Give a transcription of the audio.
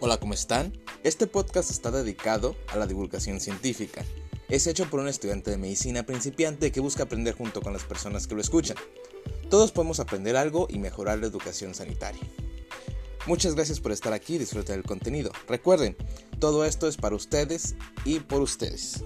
Hola, ¿cómo están? Este podcast está dedicado a la divulgación científica. Es hecho por un estudiante de medicina principiante que busca aprender junto con las personas que lo escuchan. Todos podemos aprender algo y mejorar la educación sanitaria. Muchas gracias por estar aquí y disfrutar del contenido. Recuerden, todo esto es para ustedes y por ustedes.